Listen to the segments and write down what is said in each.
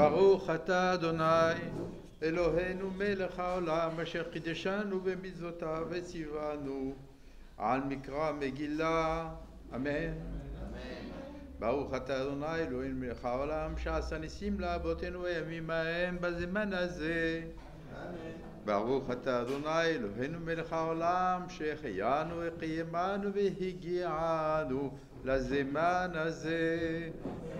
ברוך אתה אדוני אלוהינו מלך העולם אשר קידשנו במצוותיו וציוונו על מקרא מגילה אמן. ברוך אתה אדוני אלוהינו מלך העולם שעשה ניסים לאבותינו הימים ההם בזמן הזה. ברוך אתה אדוני אלוהינו מלך העולם שהחיינו וקיימנו והגיענו לזמן הזה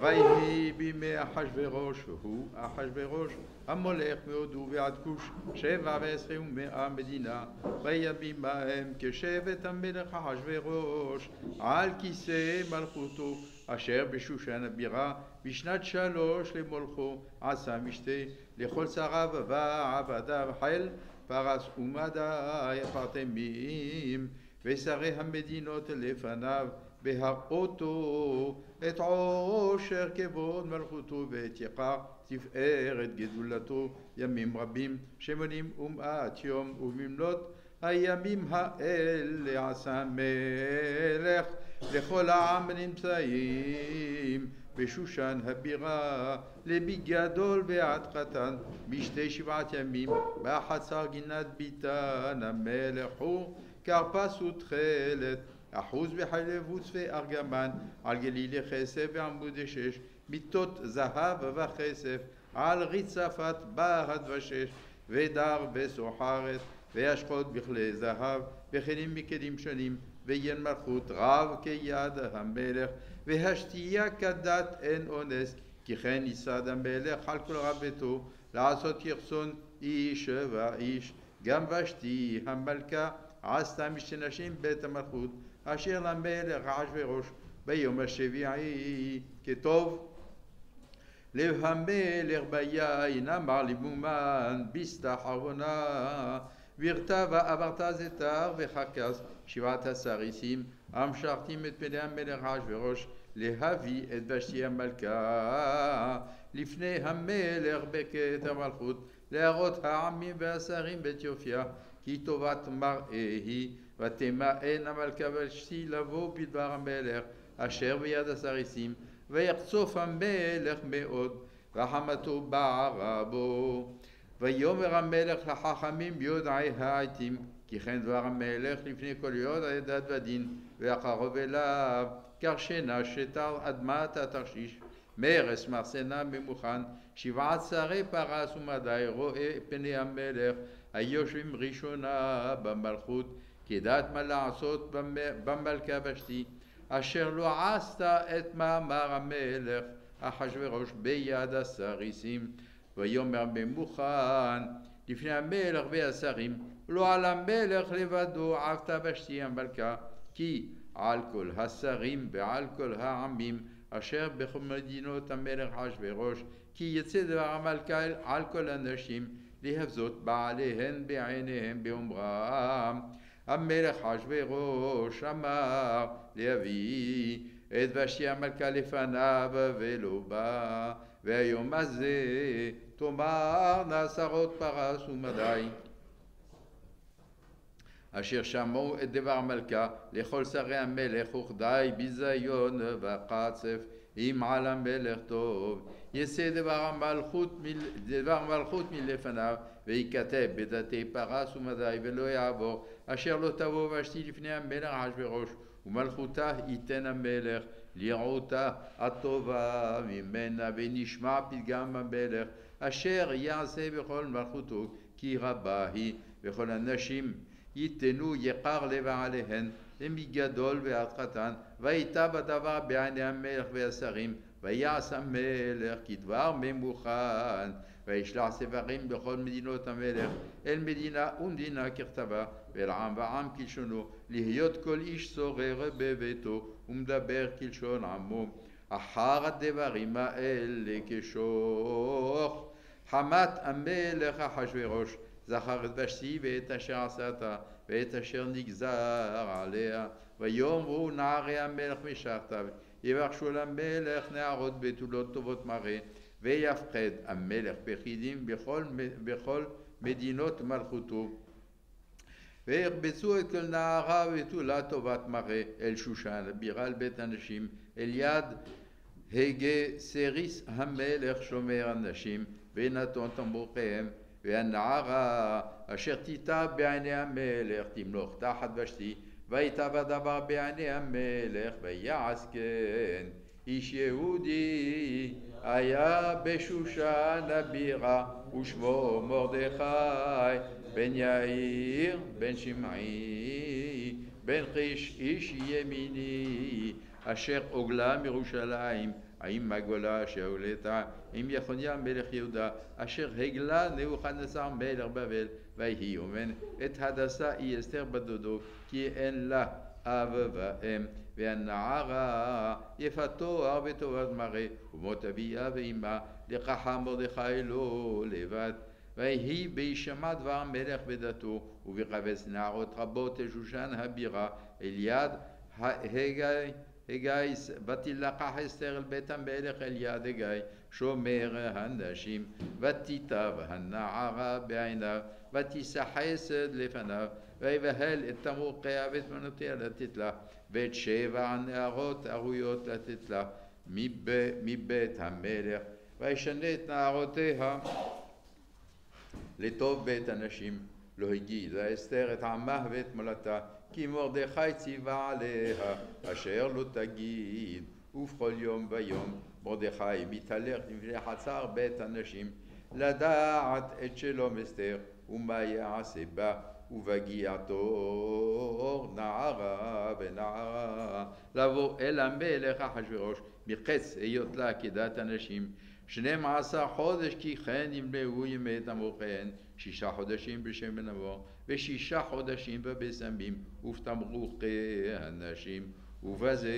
ויהי בימי אחשורוש והוא אחשורוש המולך מהודו ועד כוש שבע ועשרים ומאה מדינה. בימים ההם כשבט המלך אחשורוש על כיסא מלכותו אשר בשושן הבירה בשנת שלוש למולכו עשה משתה. לכל שריו ועבדיו חיל פרס ומדי פרטמים ושרי המדינות לפניו בהראותו את עושר כבוד מלכותו ואת יקר תפארת גדולתו. ימים רבים שמונים ומעט יום ובמלאת הימים האלה עשה מלך לכל העם הנמצאים. בשושן הבירה למי גדול ועד קטן בשתי שבעת ימים בחצר גינת ביתן המלך הוא כרפס ותכלת אחוז בחלב וצפי ארגמן על גלילי כסף ועמודי שש מיטות זהב וכסף על ריצפת בהד ושש ודר וסוחרת וישחוט בכלי זהב וכלים מכלים שונים ויין מלכות רב כיד המלך והשתייה כדת אין אונס כי כן ייסד המלך על כל רב ביתו לעשות יחסון איש ואיש גם ושתי המלכה עשתה משנשים בית המלכות אשר למלך אחשורוש ביום השביעי כטוב. לב המלך ביין אמר למומן בסתח ארונה וירתה ועברת זתר וחכס שבעת הסריסים המשרתים את פני המלך אחשורוש להביא את ושתי המלכה. לפני המלך בקט המלכות להראות העמים והשרים בית יופייה כי טובת מראה היא ותמאן המלכה ושתי לבוא בדבר המלך אשר ביד הסריסים ויחצוף המלך מאוד וחמתו בערה בו. ויאמר המלך לחכמים יודעי העתים כי כן דבר המלך לפני כל יודעי דת ודין ואחרוב אליו כרשנה שתר אדמת התרשיש מרס מחסנה ממוכן שבעת שרי פרס ומדי רואה פני המלך היושבים ראשונה במלכות כדעת מה לעשות במלכה ושתי אשר לא עשת את מאמר המלך אחשורוש ביד הסריסים. ויאמר במוכן לפני המלך והשרים לא על המלך לבדו עבתה ושתי המלכה כי על כל השרים ועל כל העמים אשר בכל מדינות המלך אחשורוש כי יצא דבר המלכה על כל הנשים להבזות בעליהן בעיניהם באומרם המלך אחשורוש אמר להביא את ושתי המלכה לפניו ולא בא והיום הזה תאמרנה עשרות פרס ומדי. אשר שמעו את דבר המלכה לכל שרי המלך וכדי ביזיון וקצף אם על המלך טוב יצא דבר המלכות, מלפניו וייכתב בדתי פרס ומדי ולא יעבור אשר לא תבוא ושתי לפני המלך אחשורוש ומלכותה ייתן המלך לראותה הטובה ממנה ונשמע פתגם המלך אשר יעשה בכל מלכותו כי רבה היא וכל הנשים ייתנו יקר לבעליהן ומגדול ועד קטן ויטע בדבר בעיני המלך והשרים ויעש המלך כדבר ממוכן וישלח ספרים בכל מדינות המלך אל מדינה ומדינה ככתבה ואל עם ועם כלשונו להיות כל איש שורר בביתו ומדבר כלשון עמו. אחר הדברים האלה כשוך. חמת המלך אחשורוש זכר את ושתי ואת אשר עשתה ואת אשר נגזר עליה. ויאמרו נערי המלך משרתיו יבקשו למלך נערות בתולות טובות מראה ויפחד המלך בחידים בכל, בכל מדינות מלכותו וירבצו את כל נערה בתולה טובת מראה אל שושן, בירה אל בית הנשים, אל יד הגה סריס המלך שומר הנשים, ונתון תמרוקיהם, והנערה אשר תיטע בעיני המלך תמלוך תחת ושתי, ויטב הדבר בעיני המלך ויעש כן. איש יהודי היה בשושן הבירה ושמו מרדכי בן יאיר בן שמעי בן חיש איש ימיני אשר עוגלה מירושלים עם הגולה שהולתה עם יחוניה מלך יהודה אשר הגלה נבוכדנצר מלך בבל ויהי אומן את הדסה היא אסתר בדודו כי אין לה אב ואם והנערה יפת תואר וטובת מראה ומות אביה ואמה לקחה מרדכי לא לבד. ויהי בהישמע דבר המלך ודתו ובחפץ נערות רבות לשושן הבירה. אל יד הגיא הגיא ותילקח אסתר אל בית המלך אל יד הגיא שומר הנשים. ותיטב הנערה בעיניו ותישא חסד לפניו ויבהל את תמרוקיה ואת מנותיה לתת לה ואת שבע הנערות ערויות לתת לה מבית המלך וישנה את נערותיה. לטוב בית הנשים לא הגידה אסתר את עמה ואת מולדתה כי מרדכי ציווה עליה אשר לא תגיד ובכל יום ויום מרדכי מתהלך לפני חצר בית הנשים לדעת את שלום אסתר ומה יעשה בה ובגיעתו נערה ונערה לבוא אל המלך אחשורוש מחץ היות לה כדת הנשים. שנים עשר חודש כי כן ימלאו ימי תמוכיהן שישה חודשים בשמן עבור ושישה חודשים בבשמים ובתמרוכי הנשים ובזה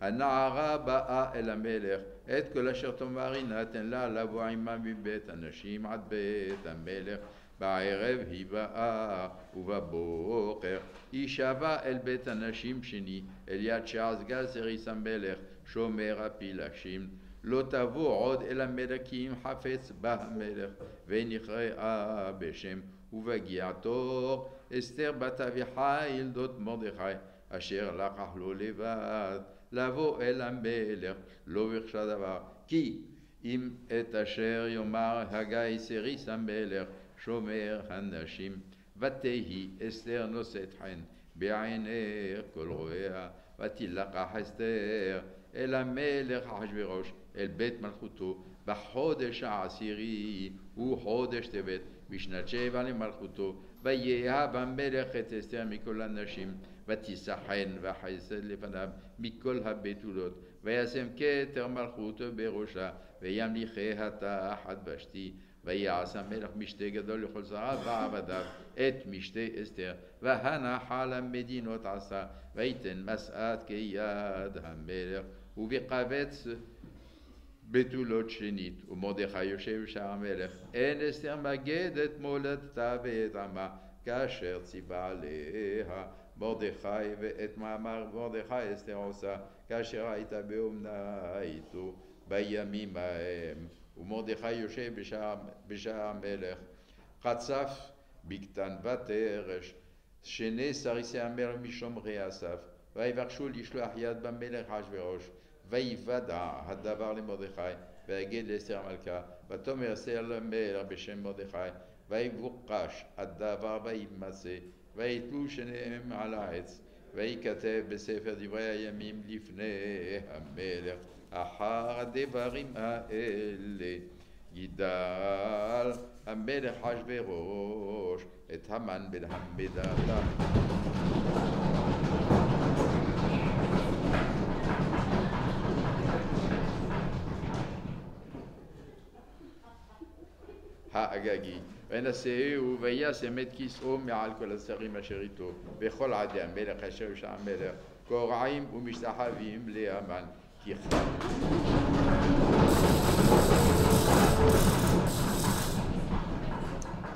הנערה באה אל המלך את כל אשר תאמרי נתן לה לבוא עמה מבית הנשים עד בית המלך בערב היא באה ובבוקר היא שבה אל בית הנשים שני אל יד שעזגה סריס המלך שומר הפילגשים לא תבוא עוד אל המלך חפץ בה המלך ונקראה בשם ובגיעתו אסתר בת אביחי ילדות מרדכי אשר לקח לו לבד לבוא אל המלך לא ביקשה דבר כי אם את אשר יאמר הגיא סריס המלך שומר הנשים ותהי אסתר נושאת חן בעיני כל רואיה ותילקח אסתר אל המלך אחשורוש אל בית מלכותו בחודש העשירי הוא חודש טבת בשנת שבע למלכותו ויאהב המלך את אסתר מכל הנשים ותישא חן וחסד לפניו מכל הבתולות וישם כתר מלכותו בראשה וימליכיה תחת ושתי ויעש המלך משתה גדול לכל זרעיו ועבדיו את משתה אסתר והנח על המדינות עשה ויתן משאת כיד המלך ובקבץ בתולות שנית. ומרדכי יושב בשער המלך אין אסתר מגד את מולדתה ואת עמה כאשר ציווה עליה מרדכי ואת מאמר מרדכי אסתר עושה כאשר הייתה באומנה איתו בימים ההם ומרדכי יושב בשער, בשער המלך, חצף בקטן ותרש, שני סריסי המלך משומרי אסף, ויבקשו לשלוח יד במלך אשוורוש, ויוודע הדבר למרדכי, ויגיד לאסתר המלכה, ותאמר אסתר למלך בשם מרדכי, ויבוקש הדבר וימצא, ויתלו שניהם על העץ, וייכתב בספר דברי הימים לפני המלך. אחר הדברים האלה גידל המלך אחשורוש את המן בן המדתה האגגי ונשאהו וישם את כיסאו מעל כל השרים אשר איתו וכל עדי המלך אשר יש המלך קורעים ומשתחווים להמן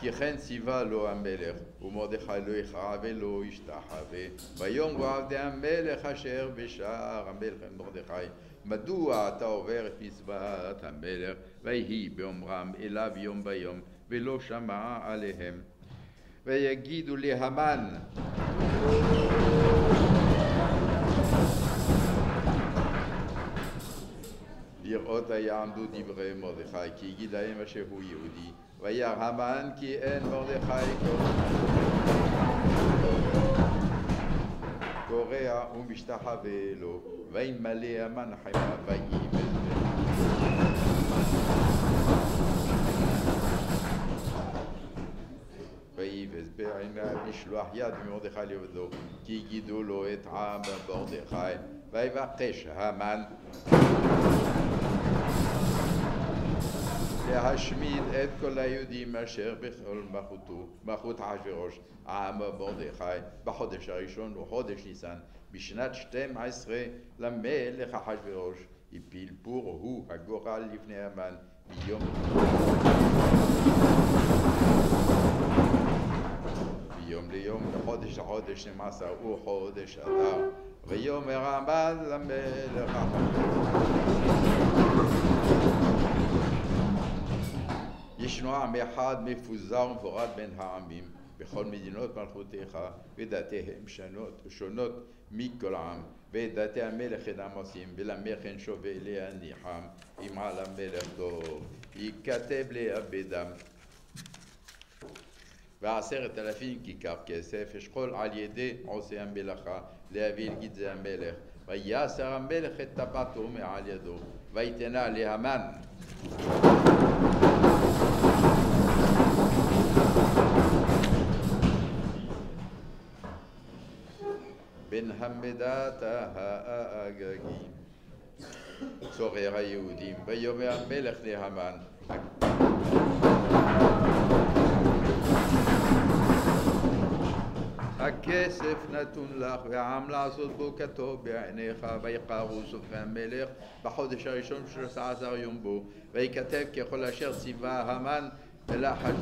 כי כן ציווה לו המלך, ומרדכי לא יכרע ולא ישתחווה. ויאמרו עבדי המלך אשר בשער המלך מרדכי, מדוע אתה עובר את מצוות המלך? ויהי באומרם אליו יום ביום, ולא שמע עליהם. ויגידו להמן לראות יעמדו דברי מרדכי, כי יגיד להם אשר הוא יהודי. וירא המן כי אין מרדכי קורע ומשתחווה לו, וימלא המן חמה ויבן. ויבז בעיניו לשלוח יד ממרדכי לעבדו, כי גידו לו את עם מרדכי, ויבקש המן להשמיד את כל היהודים אשר בכל מלכותו, מלכות אחשוורוש, עם מרדכי, בחודש הראשון וחודש ניסן, בשנת 12 למלך אחשוורוש, הפיל פור הוא הגורל לפני המן ביום מיום ליום, מחודש לחודש, 12 הוא חודש אדר, ויאמר המן למלך ישנו עם אחד מפוזר ומפורד בין העמים בכל מדינות מלכותיך ודתיהם שונות, שונות מכל עם ואת דתי המלך אינם עושים ולמלך אין שווה להניחם אם על המלך טוב ייכתב לאבדם ועשרת אלפים כיכר כסף אשכול על ידי עושי המלאכה להביא אל גדזי המלך. ויסר המלך את טבעתו מעל ידו ויתנה להמן בן המדת האגגים צורר היהודים ויאמר המלך להמן הכסף נתון לך והעם לעשות בו כטוב בעיניך ויחרו סופרי המלך בחודש הראשון של עשר יום בו ויכתב ככל אשר ציווה המן אלא חש...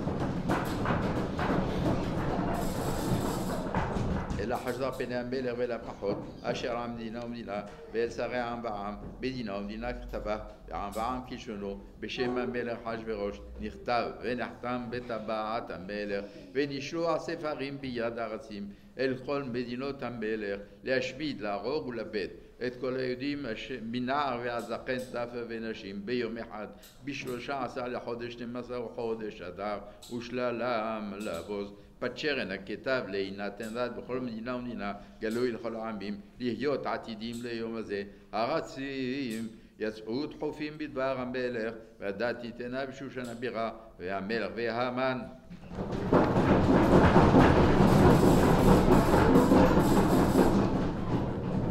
אלא חשדה פני המלך ולפחות אשר המדינה ומדינה ואל שרי העם ועם מדינה ומדינה כתבה ועם ועם כלשונו בשם המלך אחשוורוש נכתב ונחתם בטבעת המלך ונשלוח ספרים ביד ארצים אל כל מדינות המלך להשמיד להרוג ולבט את כל היהודים מנער ועד זקן טף ונשים ביום אחד בשלושה עשר לחודש 12 חודש אדר ושללם לבוז. פצ'רן הכתב להינתן דת בכל מדינה ומדינה גלוי לכל העמים להיות עתידים ליום הזה. הרצים יצאו דחופים בדבר המלך והדת תיתנה בשושן הבירה והמלך והמן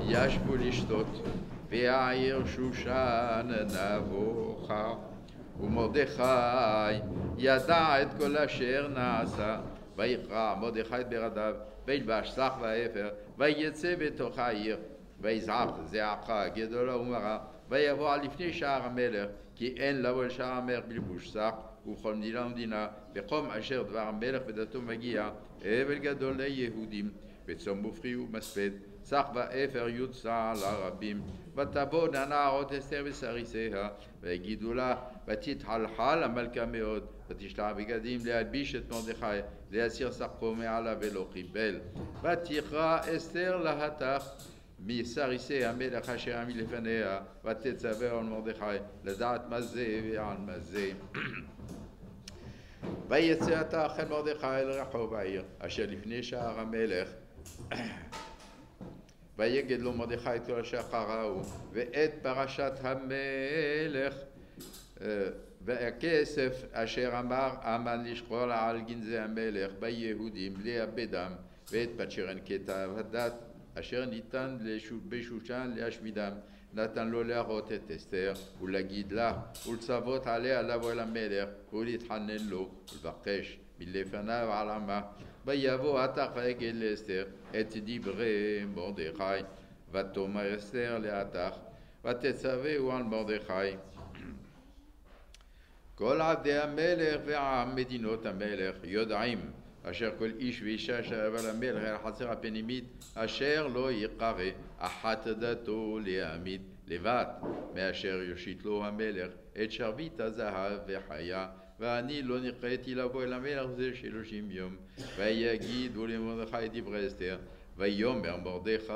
ישבו לשתות והעיר שושן נבוכה. ומרדכי ידע את כל אשר נעשה ויקרא מרדכי את ברדיו וילבש שח ואפר ויצא בתוך העיר ויזעק זעקה גדולה ומרה ויבוא על לפני שער המלך כי אין לבוא לשער המלך בלבוש שח ובכל מדינה ומדינה בחום אשר דבר המלך ודתו מגיע אבל גדול ליהודים בצום ופרי ומספד סך ואפר יוצא לרבים ותבוא הנערות אסתר וסריסיה ויגידו לה ותתחלחל המלכה מאוד ותשלח בגדים להלביש את מרדכי להסיר שחו מעלה ולא קיבל. ותקרא אסתר להטח מסריסי המלך אשר עמי לפניה ותצווה על מרדכי לדעת מה זה ועל מה זה. ויצא אתה אל מרדכי אל רחוב העיר אשר לפני שער המלך ויגד לו מרדכי את כל אשר אחריו ואת פרשת המלך והכסף אשר אמר המן לשקול על גנזי המלך ביהודים לאבדם ואת פצ'רן הדת אשר ניתן בשושן להשמידם נתן לו להראות את אסתר ולהגיד לה ולצוות עליה לבוא אל המלך ולהתחנן לו ולבקש מלפניו על עמה ויבוא עתך ויגד לאסתר את דברי מרדכי ותאמר אסתר לעתך ותצווהו על מרדכי. כל עבדי המלך ועם מדינות המלך יודעים אשר כל איש ואישה אשר על המלך אל החצר הפנימית אשר לא יקרא אחת דתו להעמיד לבד מאשר יושיט לו המלך את שרביט הזהב וחיה ואני לא נקראתי לבוא אל המלך זה שלושים יום. ויגידו למרדכי דברי אסתר ויאמר מרדכי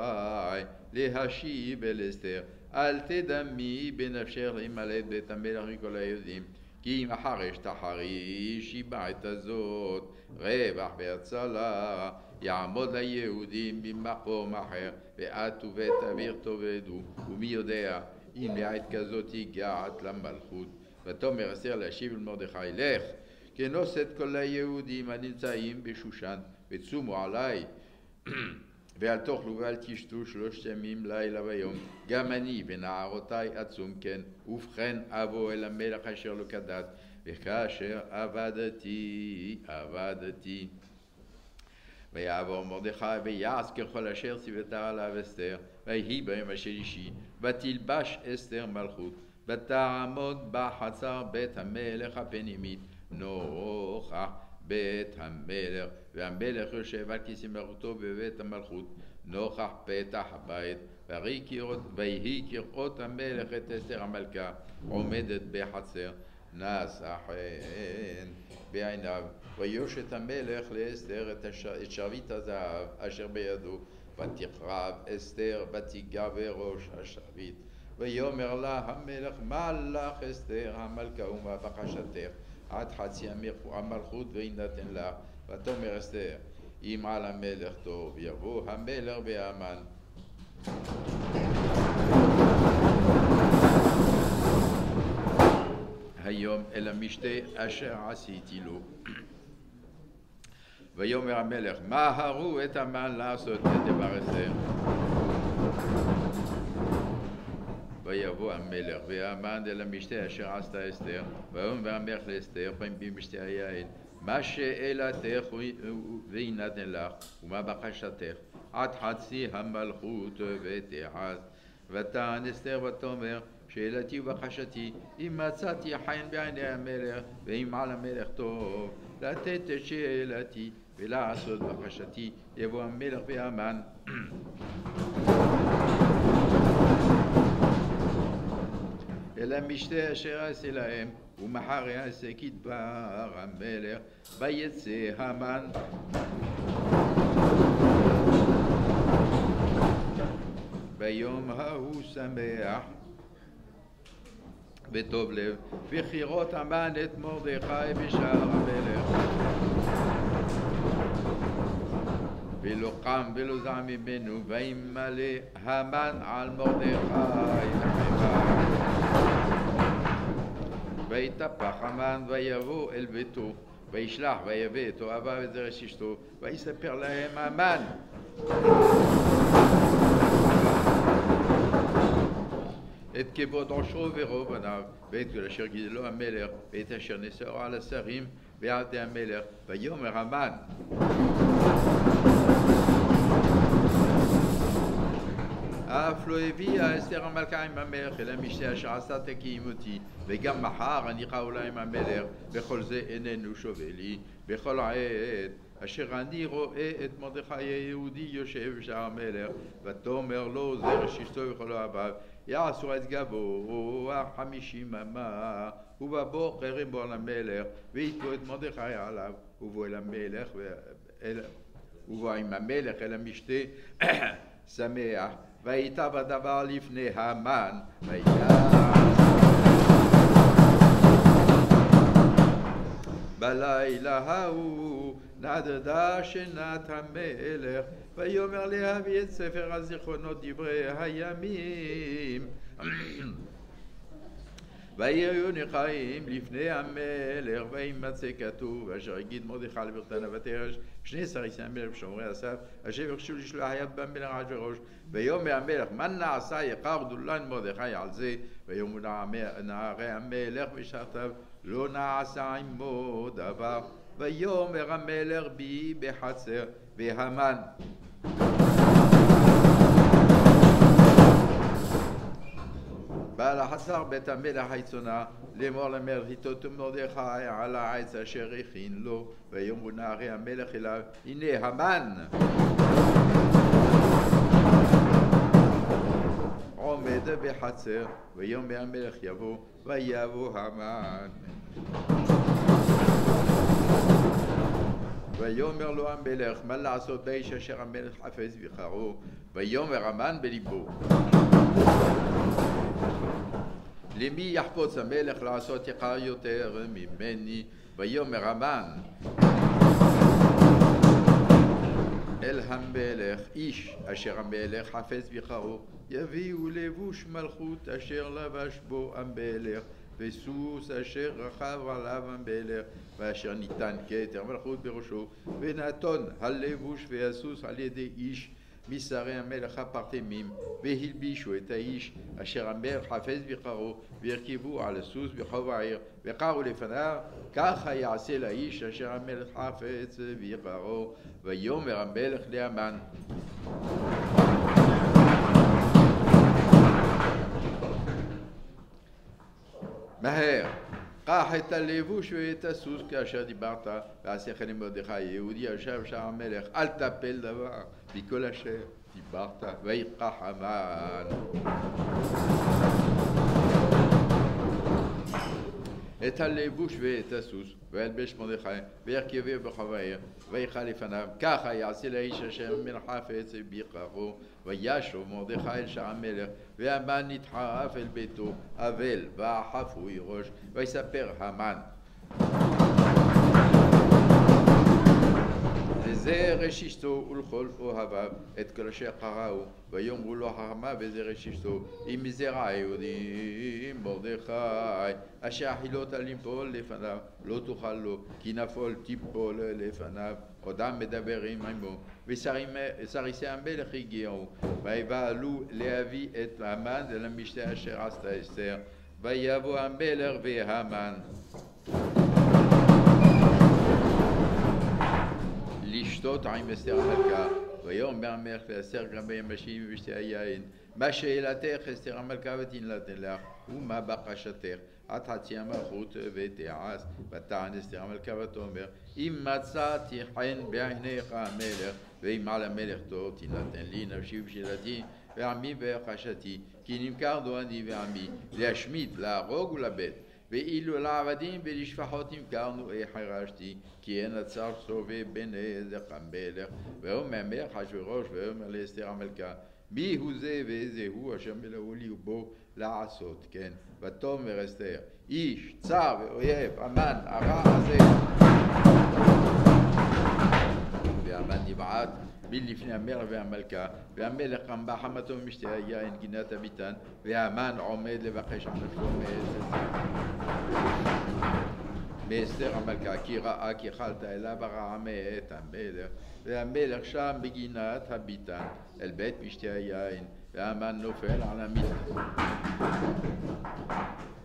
להשיב אל אסתר אל תדמי בנפשך להימלט בית המלך מכל היהודים כי אם החרש תחריש בעת הזאת רווח והצלה יעמוד ליהודים במקום אחר ואת ובית אביר תאבדו ומי יודע אם לעת כזאת הגעת למלכות ותאמר אסתר להשיב למרדכי לך כנוס את כל היהודים הנמצאים בשושן וצומו עליי ואל תאכלו ואל תשתו שלושת ימים לילה ויום גם אני ונערותיי עצום כן ובכן אבוא אל המלך אשר לא כדת וכאשר עבדתי עבדתי. ויעבור מרדכי ויעש ככל אשר ציוותה עליו אסתר ויהי ביום השלישי ותלבש אסתר מלכות ותעמוד בחצר בית המלך הפנימית. נוכח בית המלך והמלך יושב על כיסא מלכותו בבית המלכות. נוכח פתח הבית ויהי כראות המלך את אסתר המלכה. עומדת בחצר נשא חן בעיניו ויושת המלך לאסתר את, הש... את שרביט הזהב אשר בידו ותכרב אסתר ותיגע בראש השרביט ויאמר לה המלך מה לך אסתר? המלכה ומה בקשתך עד חצי המלכות ויינתן לך. ותאמר אסתר אם על המלך טוב יבוא המלך והמן. היום אל המשתה אשר עשיתי לו. ויאמר המלך מהרו את המן לעשות את דבר אסתר ויבוא המלך והמן אל המשתה אשר עשתה אסתר ויאמר המלך לאסתר במשתה היין. מה שאלתך ויינתן לך ומה בקשתך? עד חצי המלכות ותעש ותען אסתר ותאמר שאלתי ובקשתי אם מצאתי חן בעיני המלך ואם על המלך טוב לתת את שאלתי ולעשות בקשתי יבוא המלך והמן אל המשתה אשר אעשה להם ומחר יעשה כדבר המלך ויצא המן. ביום ההוא שמח וטוב לב וכירות המן את מרדכי בשער המלך. ולא קם ולא זע ממנו וימלא המן על מרדכי לחמם ויתפח המן ויבוא אל ביתו וישלח ויבא את אוהביו את זרש אשתו ויספר להם המן. את כבוד עושרו ורוב בניו ואת כל אשר גידלו המלך ואת אשר נשאו על השרים ועדי המלך ויאמר המן אף לא הביאה אסתר המלכה עם המלך אל המשתה אשר עשה תקים אותי וגם מחר אני חאולה עם המלך וכל זה איננו שווה לי. בכל עת אשר אני רואה את מרדכי היהודי יושב בשער המלך ותאמר לו זרש אשתו וכל אוהביו יעשו את גבוה חמישים אמה ובבוקר יבוא למלך ויתבו את מרדכי עליו ובוא אל המלך ובוא עם המלך אל המשתה שמח ויטב הדבר לפני המן בלילה ההוא נדדה שנת המלך ויאמר להביא את ספר הזיכרונות דברי הימים ויהיו נחיים לפני המלך וימצא כתוב אשר יגיד מרדכי לברתנה ותרש שני שריסי המלך ושומרי אסף אשר יבקשו לשלוח יד במלך אחשורוש ויאמר המלך מה נעשה יקר דולן מרדכי על זה? ויאמרו נערי המלך ושרתיו לא נעשה עמו דבר. ויאמר המלך בי בחצר והמן בעל החצר בית המלך היצונה לאמור למלך איתות מרדכי על העץ אשר הכין לו ויאמרו נערי המלך אליו הנה המן. עומד בחצר ויאמר המלך יבוא ויבוא המן. ויאמר לו המלך מה לעשות באיש אשר המלך חפץ בחרו ויאמר המן בליבו למי יחפוץ המלך לעשות יקר יותר ממני? ויאמר המן אל המלך, איש אשר המלך חפץ בחרו, יביאו לבוש מלכות אשר לבש בו המלך, וסוס אשר רכב עליו המלך, ואשר ניתן כתר מלכות בראשו, ונתון הלבוש והסוס על ידי איש משרי המלך הפרטמים, והלבישו את האיש אשר המלך חפץ בחרו, והרכבו על הסוס בחוב העיר, וקראו לפניו, ככה יעשה לאיש אשר המלך חפץ בחרו, ויאמר המלך לאמן. מהר, קח את הלבוש ואת הסוס כאשר דיברת, ועשה כן למרדכי יהודי ישב שם המלך, אל תפל דבר מכל אשר דיברת, ויקח המן. את הלבוש ואת הסוס, וילבש מרדכי, וירכבו בחוב העיר, ויכל לפניו, ככה יעשה לאיש אשר מן חפץ בכרו, וישוב מרדכי אל שער המלך, והמן נדחף אל ביתו, והחפוי ראש, אשתו ולכל אוהביו את כל אשר קראו ויאמרו לו חכמה וזה ראש אשתו אם מזרע היהודים מרדכי אשר החילות ליפול לפניו לא תוכל לו כי נפול תיפול לפניו עודם מדברים עמו וסריסי המלך הגיעו ויבהלו להביא את המן אל המשתה אשר עשתה אסתר ויבוא המלך והמן לשתות עם אסתר המלכה, ויאמר המלך לאסתר גם בימשים ובשתי היין, מה שאלתך אסתר המלכה ותנלתן לך, ומה בקשתך, עד חצי המלכות ותעש, ותען אסתר המלכה ותאמר, אם מצאתי חן בעיניך המלך, ואם על המלך טוב תנתן לי נפשי ושאלתי, ועמי ובקשתי, כי נמכר דו אני ועמי, להשמיד, להרוג ולבט. ואילו לעבדים ולשפחות נמכרנו איך חרשתי כי אין הצר סובב בין עזר המלך ואומר המלך אחשורוש ואומר לאסתר המלכה מי הוא זה ואיזה הוא אשר מלאו לי בו לעשות? כן ותאמר אסתר איש צר ואויב המן הרע הזה. והמן נבעט מלפני המלך והמלכה, והמלך קם בחמתו ומשתה היין גינת הביתן, והמן עומד לבקש על נפשו מאסתר המלכה, כי ראה כי אכלת אליו הרעה מאת המלך, והמלך שם בגינת הביתן, אל בית משתה היין, והמן נופל על המיטה.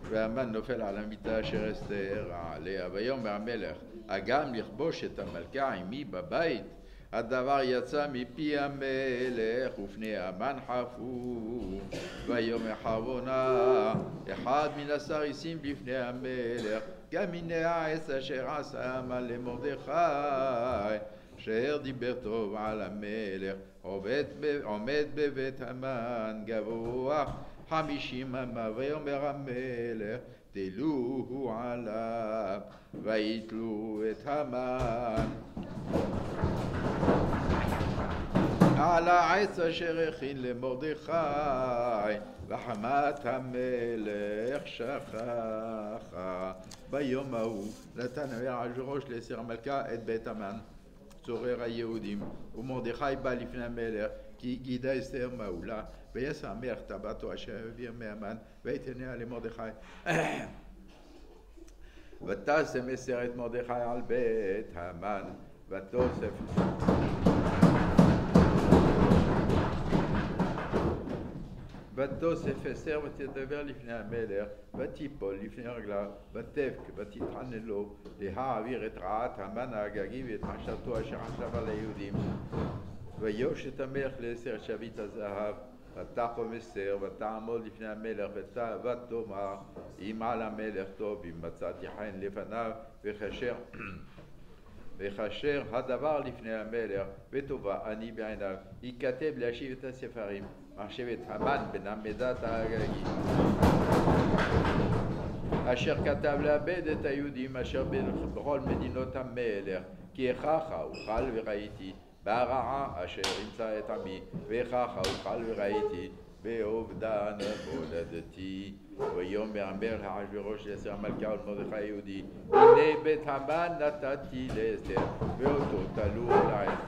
והמן נופל על המיטה אשר אסתר עליה, ויאמר המלך, הגם לכבוש את המלכה עמי בבית? הדבר יצא מפי המלך ופני המן חפו. ויאמר חרבונה אחד מן הסריסים בפני המלך גם הנה העץ אשר עשה המן למרדכי אשר דיבר טוב על המלך עובד, עומד בבית המן גבוה חמישים אמה ויאמר המלך תלוהו עליו ויתלו את המן. על העץ אשר הכין למרדכי וחמת המלך שכחה. ביום ההוא נתן אחשורוש לאסתר המלכה את בית המן צורר היהודים ומרדכי בא לפני המלך כי גידה אסתר מעולה ויעשה המלך טבעתו אשר העביר מהמן ויתניה למרדכי ותשם אסתר את מרדכי על בית המן ותוסף ותוסף אסתר ותדבר לפני המלך, ותיפול לפני רגליו, ותבק ותתחנן לו להעביר את רעת המן האגגי ואת מחשבתו אשר חשב על היהודים. ויוש את המלך לאסתר שביט הזהב, ותחום אסתר ותעמוד לפני המלך ותאמר אם על המלך טוב אם מצאתי חן לפניו וכאשר וכאשר הדבר לפני המלך וטובה אני בעיניו. ייכתב להשיב את הספרים מחשבת המן בן עמדת האגגי אשר כתב לאבד את היהודים אשר בכל מדינות המלך כי איככה אוכל וראיתי בהרעה אשר ימצא את עמי ואיככה אוכל וראיתי באובדן מולדתי. ויאמר המלך אחשוורוש לאסתר המלכה ולמרדכי היהודי, הנה בית המן נתתי לאסתר, ואותו תלו על העץ.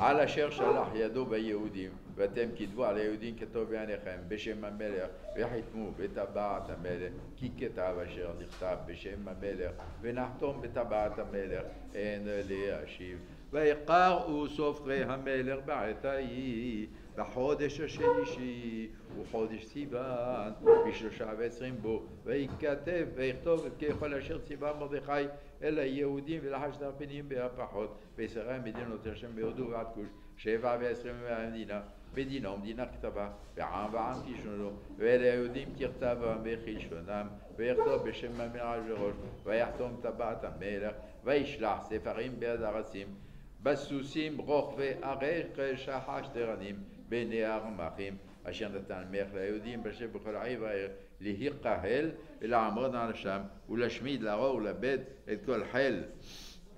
על אשר שלח ידו ביהודים, ואתם כתבו על היהודים כטוב בעיניכם, בשם המלך, וחיתמו בטבעת המלך, כי כתב אשר נכתב בשם המלך, ונחתום בטבעת המלך, אין להשיב. ויקראו סופרי המלך בעת ההיא, בחודש השלישי, וחודש סיוון, בשלושה ועשרים בו, ויכתב ויכתוב את ככל אשר ציווה מרדכי אל היהודים ולחש דרפנים בהפחות, בעשרה מדינות אשר מהודו ועד כוש, שבע ועשרים מדינה, מדינה ומדינה כתבה, ועם ועם תשנו, ואל היהודים תכתבם וכלשונם, ויכתוב בשם המלך וראש, ויחתום טבעת המלך, וישלח ספרים ביד ארצים, בסוסים רוכבי הרכש החשדרנים, בני הרמחים, אשר נתן מלך ליהודים בשם בכל העיר והעיר, להיכהל ולעמוד על שם, ולהשמיד, להרוג ולאבד את כל חיל.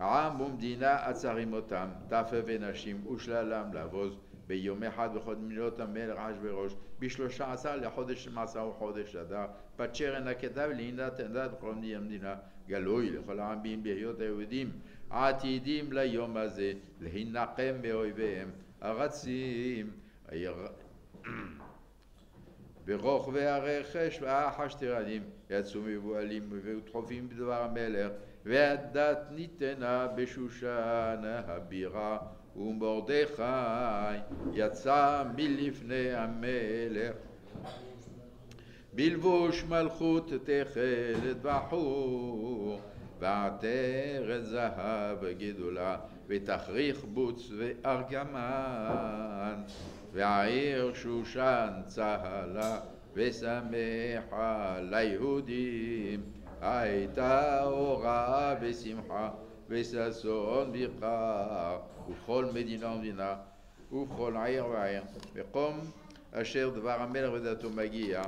עם ומדינה עצרים אותם, טף ונשים ושללם לבוז. ביום אחד בכל מילות המלך אחשוורוש, בשלושה עשר לחודש מעשה וחודש אדר, שרן הכתב לעינת עדת בכל המדינה, גלוי לכל העמים בהיות היהודים, עתידים ליום הזה, להנחם מאויביהם, הרצים, ברוכבי הרכש והחשתרנים יצאו מבוהלים ודחופים בדבר המלך והדת ניתנה בשושן הבירה ומרדכי יצא מלפני המלך. בלבוש מלכות תכלת בחור ועטרת זהב גדולה ותכריך בוץ וארגמן והעיר שושן צהלה ושמחה ליהודים הייתה אורה ושמחה וששון בכר ובכל מדינה ומדינה ובכל עיר ועיר מקום אשר דבר המלך ודתו מגיע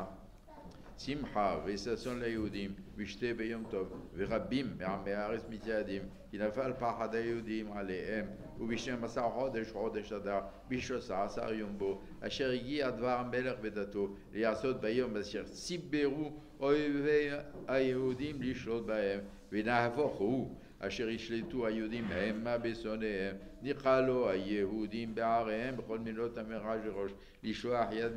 שמחה וששון ליהודים ושתה ביום טוב ורבים מעמי הארץ מתייעדים כי נפל פחד היהודים עליהם ובשנים עשר חודש חודש אדר בשלושה עשר יום בו אשר הגיע דבר המלך ודתו לעשות ביום אשר ציברו אויבי היהודים לשלוט בהם ונהפוך הוא אשר ישלטו היהודים המה בשונאיהם? ניחלו היהודים בעריהם בכל מילות המרש וראש לשלוח יד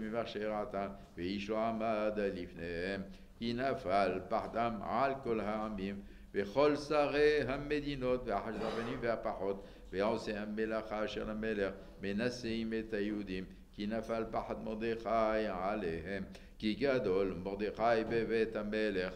רעתם ואיש לא עמד לפניהם. כי נפל פחדם על כל העמים וכל שרי המדינות והחשדרבנים והפחות ועושי המלאכה אשר המלך מנשאים את היהודים כי נפל פחד מרדכי עליהם. כי גדול מרדכי בבית המלך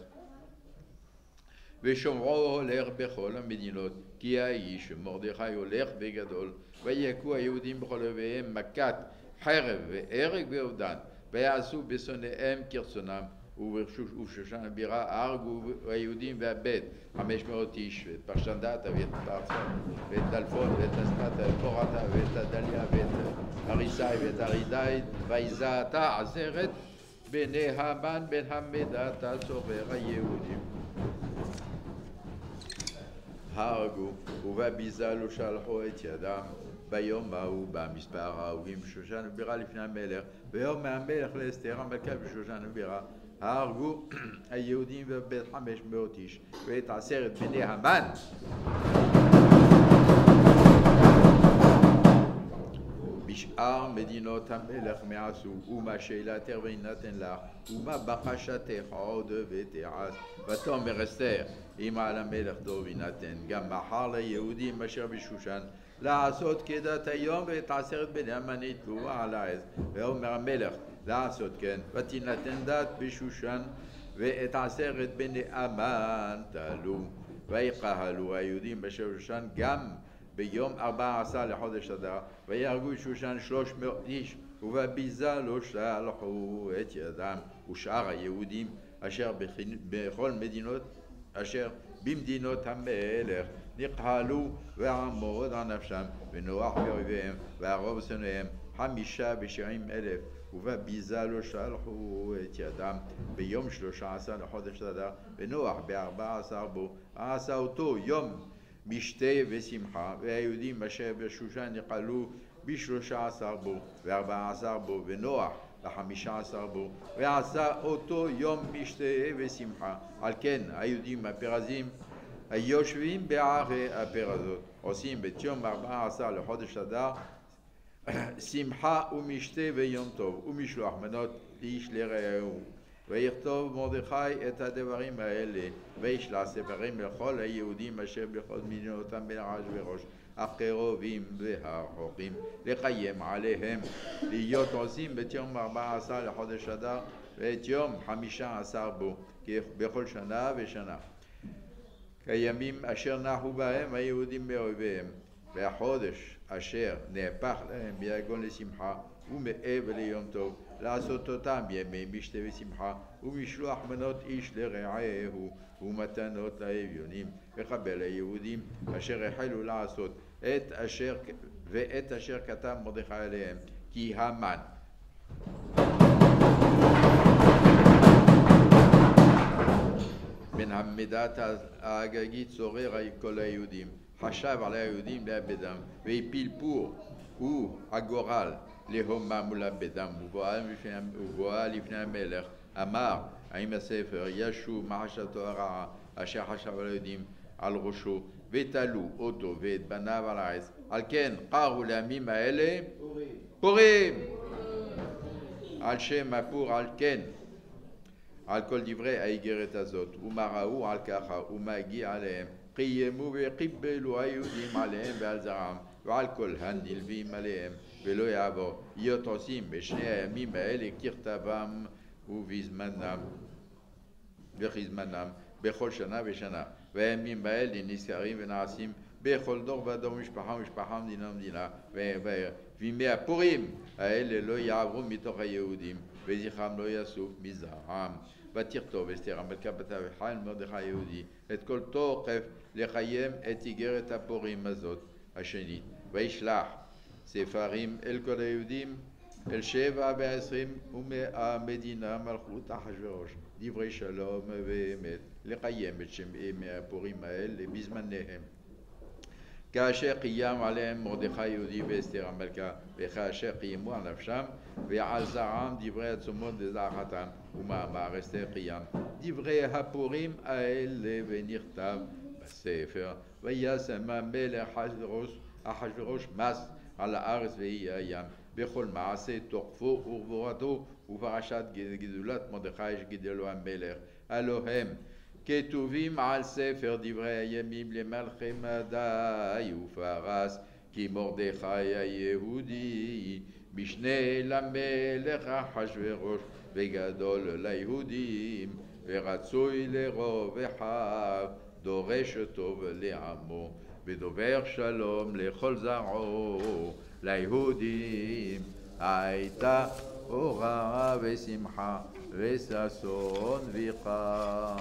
ושומרו הולך בכל המדינות, כי האיש מרדכי הולך בגדול, ויכו היהודים בכל אוהביהם מכת חרב והרג ואובדן, ויעשו בשונאיהם כרצונם, ובשושן הבירה הרגו היהודים והבית חמש מאות איש, ואת פרשנדתה ואת פרצה ואת דלפון ואת אספתה ואת פורתה ואת הדליה ואת הריסאי ואת הרידאי ויזעתה עשרת בני המן בן המדת הצובר היהודים הרגו ובביזה לא שלחו את ידם. ביום ההוא במספר ההרוגים בשושן ובירה לפני המלך. ויום מהמלך לאסתר המלכה בשושן ובירה הרגו היהודים בבית חמש מאות איש ואת עשרת בני המן בשאר מדינות המלך מעשו ומה שאלתך ויינתן לך ומה בחשתך עוד ותעש. ותאמר אסתר אם על המלך דוב יינתן גם מחר ליהודים אשר בשושן לעשות כדת היום ואת עשרת בני המן יתלו על העז. ואומר המלך לעשות כן ותינתן דת בשושן ואת עשרת בני המן תלו ויקהלו היהודים בשושן גם ביום ארבע עשר לחודש אדר ויהרגו שושן שלוש מאות איש ובביזה לא שלחו את ידם ושאר היהודים אשר בכל מדינות אשר במדינות המלך נקהלו ועמוד על נפשם ונוח באויביהם והרוב שונאיהם חמישה ושבעים אלף ובביזה לא שלחו את ידם. ביום שלושה עשר לחודש אדר ונוח בארבע עשר בו עשה אותו יום משתה ושמחה והיהודים אשר בשושן נקהלו בשלושה עשר בו, וארבע עשר בו, ונוח בחמישה עשר בו, ועשה אותו יום משתה ושמחה. על כן היהודים הפרזים היושבים בערי הפרזות עושים את יום ארבע עשר לחודש אדר שמחה ומשתה ויום טוב ומשלוח מנות איש לרעהו ויכתוב מרדכי את הדברים האלה וישלח ספרים לכל היהודים אשר בכל מדינותם בין אחשוורוש הקרובים והרחוקים לקיים עליהם להיות עושים את יום ארבע עשר לחודש אדר ואת יום חמישה עשר בו בכל שנה ושנה. כימים אשר נחו בהם היהודים באויביהם והחודש אשר נהפך להם ביגון לשמחה ומאבל ליום טוב לעשות אותם ימי משתה ושמחה ומשלוח מנות איש לרעהו ומתנות לאביונים וקבל היהודים אשר החלו לעשות את אשר ואת אשר כתב מרדכי עליהם כי המן. בין המידת האגגית צורר כל היהודים חשב על היהודים לאבדם והפיל פור הוא הגורל להומה מול אבדם ובואה לפני המלך אמר האם הספר ישוב מחשבתו הרעה אשר חשב על היהודים על ראשו ותלו אותו ואת בניו על הארץ על כן קרו לימים האלה פורים על שם הפור על כן על כל דברי האיגרת הזאת ומה ראו על ככה ומה הגיע עליהם קיימו וקיבלו היהודים עליהם ועל זרעם ועל כל הנלווים עליהם ולא יעבור להיות עושים בשני הימים האלה ככתבם ובזמנם וכזמנם בכל שנה ושנה והימים האלה נזכרים ונעשים בכל דור ודור משפחה ומשפחה מדינה ומדינה וימי הפורים האלה לא יעברו מתוך היהודים וזכרם לא יסוף מזרעם ותכתוב אסתר המלכה בתו חיים מרדכי היהודי את כל תוקף לקיים את איגרת הפורים הזאת השנית וישלח ספרים אל כל היהודים אל שבע ועשרים ומהמדינה מלכות אחשורוש דברי שלום ואמת לקיים את שם ימי הפורים האלה בזמניהם כאשר קיים עליהם מרדכי יהודי ואסתר המלכה וכאשר קיימו על נפשם ועל זרעם דברי הצומות לזרחתם ומאמר אסתר קיים דברי הפורים האלה ונכתב בספר וישם המלך אחשורוש מס על הארץ ואי הים. בכל מעשה תוקפו וגבורתו ופרשת גדולת מרדכי שגידלו המלך. הלא הם כתובים על ספר דברי הימים למלכי מדי ופרס כי מרדכי היהודי משנה למלך אחשורוש וגדול ליהודים ורצוי לרוב אחיו דורש טוב לעמו ודובר שלום לכל זרעו, ליהודים הייתה אורה ושמחה וששון ויכה.